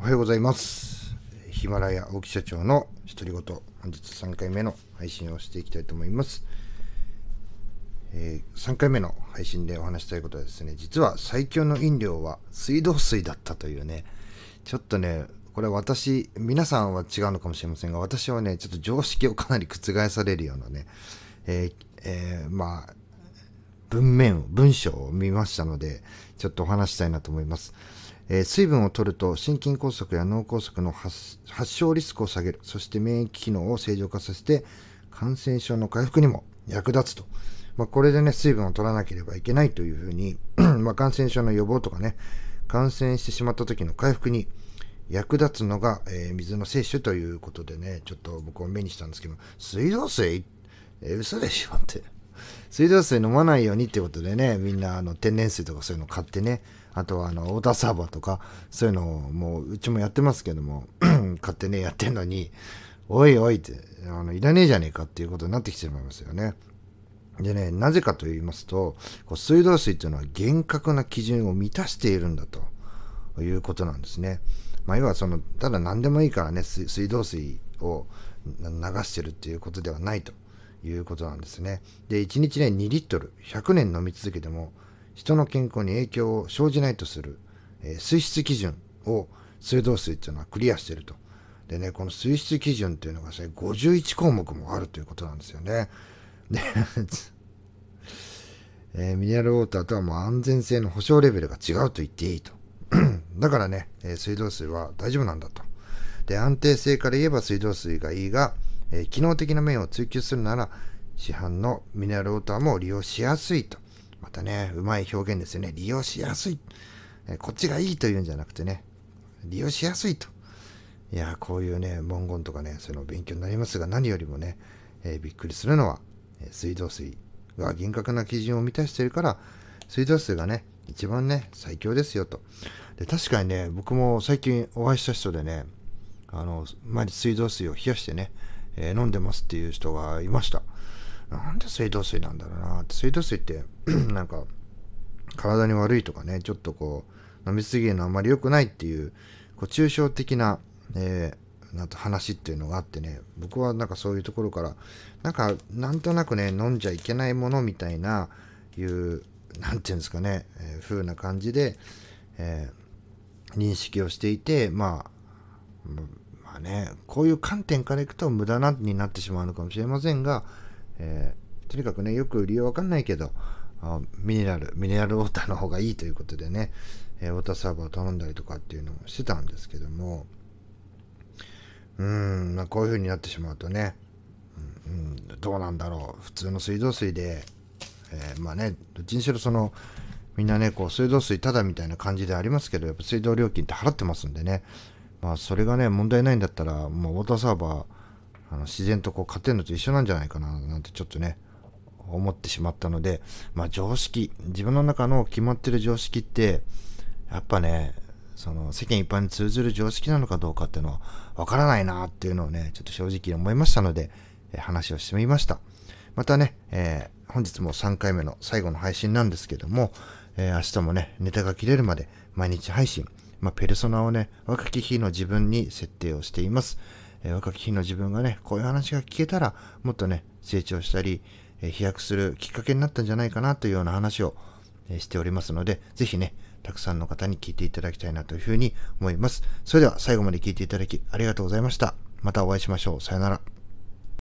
おはようございます。ヒマラヤ大木社長の独り言本日3回目の配信をしていきたいと思います、えー、3回目の配信でお話したいことはですね実は最強の飲料は水道水だったというねちょっとねこれ私皆さんは違うのかもしれませんが私はねちょっと常識をかなり覆されるようなね、えーえー、まあ文面文章を見ましたのでちょっとお話したいなと思います。えー、水分を取ると心筋梗塞や脳梗塞の発症リスクを下げる。そして免疫機能を正常化させて感染症の回復にも役立つと、まあ、これでね水分を取らなければいけないというふうに ま感染症の予防とかね感染してしまった時の回復に役立つのが、えー、水の摂取ということでねちょっと僕は目にしたんですけど水道水？えー、嘘でしょって。水道水飲まないようにってことでねみんなあの天然水とかそういうの買ってねあとはあのウォーターサーバーとかそういうのをもううちもやってますけども買ってねやってんのにおいおいってあのいらねえじゃねえかっていうことになってきてしまいますよね。でねなぜかと言いますとこう水道水っていうのは厳格な基準を満たしているんだということなんですね。まあ、要はそのただ何でもいいからね水道水を流してるっていうことではないということなんですね。で1日ね2リットル100年飲み続けても人の健康に影響を生じないとする、えー、水質基準を水道水っていうのはクリアしてると。でね、この水質基準っていうのが51項目もあるということなんですよね。で えー、ミネラルウォーターとはもう安全性の保証レベルが違うと言っていいと。だからね、えー、水道水は大丈夫なんだと。で、安定性から言えば水道水がいいが、えー、機能的な面を追求するなら、市販のミネラルウォーターも利用しやすいと。たね、うまい表現ですよね。利用しやすい。えこっちがいいというんじゃなくてね、利用しやすいと。いや、こういうね、文言とかね、そういうの勉強になりますが、何よりもね、えー、びっくりするのは、え水道水が厳格な基準を満たしているから、水道水がね、一番ね、最強ですよと。で、確かにね、僕も最近お会いした人でね、あの、毎日水道水を冷やしてね、えー、飲んでますっていう人がいました。なんで水道水なんだろうな。って水道水って なんか体に悪いとかねちょっとこう飲みすぎるのあんまり良くないっていうこう抽象的な、えー、なんと話っていうのがあってね。僕はなんかそういうところからなんかなんとなくね飲んじゃいけないものみたいないうなんていうんですかね、えー、風な感じで、えー、認識をしていてまあまあねこういう観点からいくと無駄なになってしまうのかもしれませんがえー、とにかくね、よく理由わかんないけど、ミネラル、ミネラルウォーターの方がいいということでね、えー、ウォーターサーバーを頼んだりとかっていうのをしてたんですけども、うん、まあ、こういう風になってしまうとね、うん、うん、どうなんだろう。普通の水道水で、えー、まあね、どっちにしろその、みんなね、こう、水道水ただみたいな感じでありますけど、やっぱ水道料金って払ってますんでね、まあ、それがね、問題ないんだったら、もうウォーターサーバー、あの自然とこう勝てるのと一緒なんじゃないかななんてちょっとね思ってしまったのでまあ常識自分の中の決まってる常識ってやっぱねその世間一般に通ずる常識なのかどうかっていうのはわからないなっていうのをねちょっと正直思いましたので、話をしてみました。またね、えー、本日も3回目の最後の配信なんですけども、えー、明日もねネタが切れるまで毎日配信まあ、ペルソナをね若き日の自分に設定をしています。え、若き日の自分がね、こういう話が聞けたら、もっとね、成長したり、え、飛躍するきっかけになったんじゃないかなというような話を、え、しておりますので、ぜひね、たくさんの方に聞いていただきたいなというふうに思います。それでは最後まで聞いていただきありがとうございました。またお会いしましょう。さよなら。